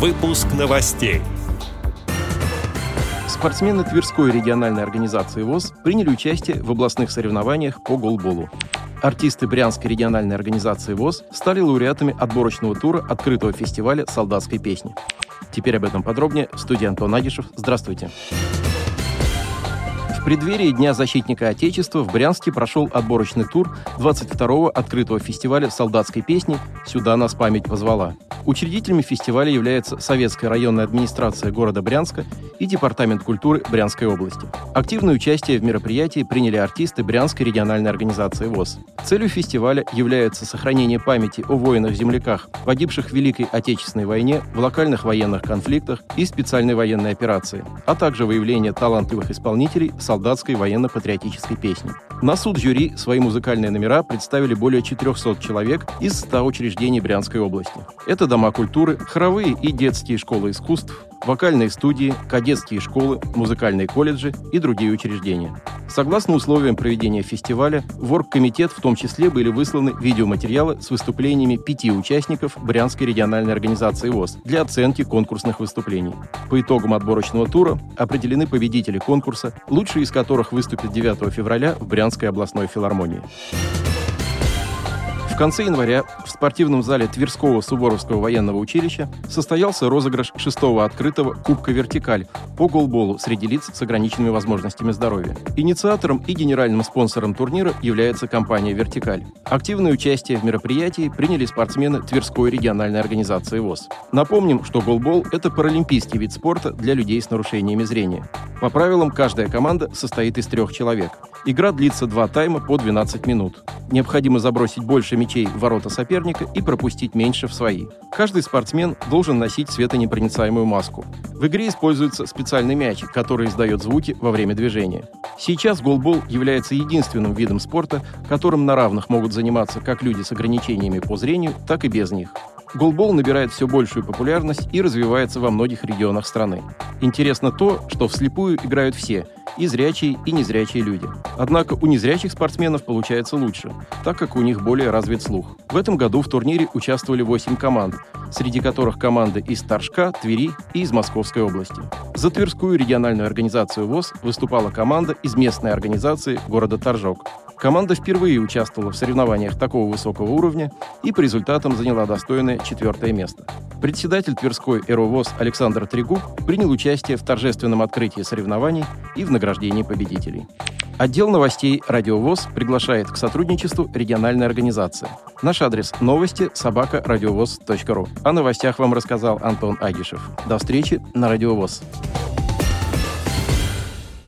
Выпуск новостей. Спортсмены Тверской региональной организации ВОЗ приняли участие в областных соревнованиях по голболу. Артисты Брянской региональной организации ВОЗ стали лауреатами отборочного тура открытого фестиваля солдатской песни. Теперь об этом подробнее. В студии Антон Агишев. Здравствуйте. В преддверии Дня защитника Отечества в Брянске прошел отборочный тур 22-го открытого фестиваля солдатской песни «Сюда нас память позвала». Учредителями фестиваля является Советская районная администрация города Брянска и Департамент культуры Брянской области. Активное участие в мероприятии приняли артисты Брянской региональной организации ВОЗ. Целью фестиваля является сохранение памяти о воинах-земляках, погибших в Великой Отечественной войне, в локальных военных конфликтах и специальной военной операции, а также выявление талантливых исполнителей солдатской военно-патриотической песни. На суд жюри свои музыкальные номера представили более 400 человек из 100 учреждений Брянской области. Это дома культуры, хоровые и детские школы искусств, вокальные студии, кадетские школы, музыкальные колледжи и другие учреждения. Согласно условиям проведения фестиваля, в оргкомитет в том числе были высланы видеоматериалы с выступлениями пяти участников Брянской региональной организации ВОЗ для оценки конкурсных выступлений. По итогам отборочного тура определены победители конкурса, лучшие из которых выступят 9 февраля в Брянской областной филармонии конце января в спортивном зале Тверского Суворовского военного училища состоялся розыгрыш шестого открытого Кубка «Вертикаль» по голболу среди лиц с ограниченными возможностями здоровья. Инициатором и генеральным спонсором турнира является компания «Вертикаль». Активное участие в мероприятии приняли спортсмены Тверской региональной организации ВОЗ. Напомним, что голбол – это паралимпийский вид спорта для людей с нарушениями зрения. По правилам, каждая команда состоит из трех человек. Игра длится два тайма по 12 минут. Необходимо забросить больше мячей в ворота соперника и пропустить меньше в свои. Каждый спортсмен должен носить светонепроницаемую маску. В игре используется специальный мяч, который издает звуки во время движения. Сейчас голбол является единственным видом спорта, которым на равных могут заниматься как люди с ограничениями по зрению, так и без них. Голбол набирает все большую популярность и развивается во многих регионах страны. Интересно то, что вслепую играют все – и зрячие, и незрячие люди. Однако у незрячих спортсменов получается лучше, так как у них более развит слух. В этом году в турнире участвовали 8 команд, среди которых команды из Торжка, Твери и из Московской области. За Тверскую региональную организацию ВОЗ выступала команда из местной организации города Торжок. Команда впервые участвовала в соревнованиях такого высокого уровня и по результатам заняла достойное четвертое место. Председатель Тверской «Эровоз» Александр Трегуб принял участие в торжественном открытии соревнований и в награждении победителей. Отдел новостей «Радиовоз» приглашает к сотрудничеству региональной организации. Наш адрес – новости собака радиовоз.ру. О новостях вам рассказал Антон Агишев. До встречи на «Радиовоз».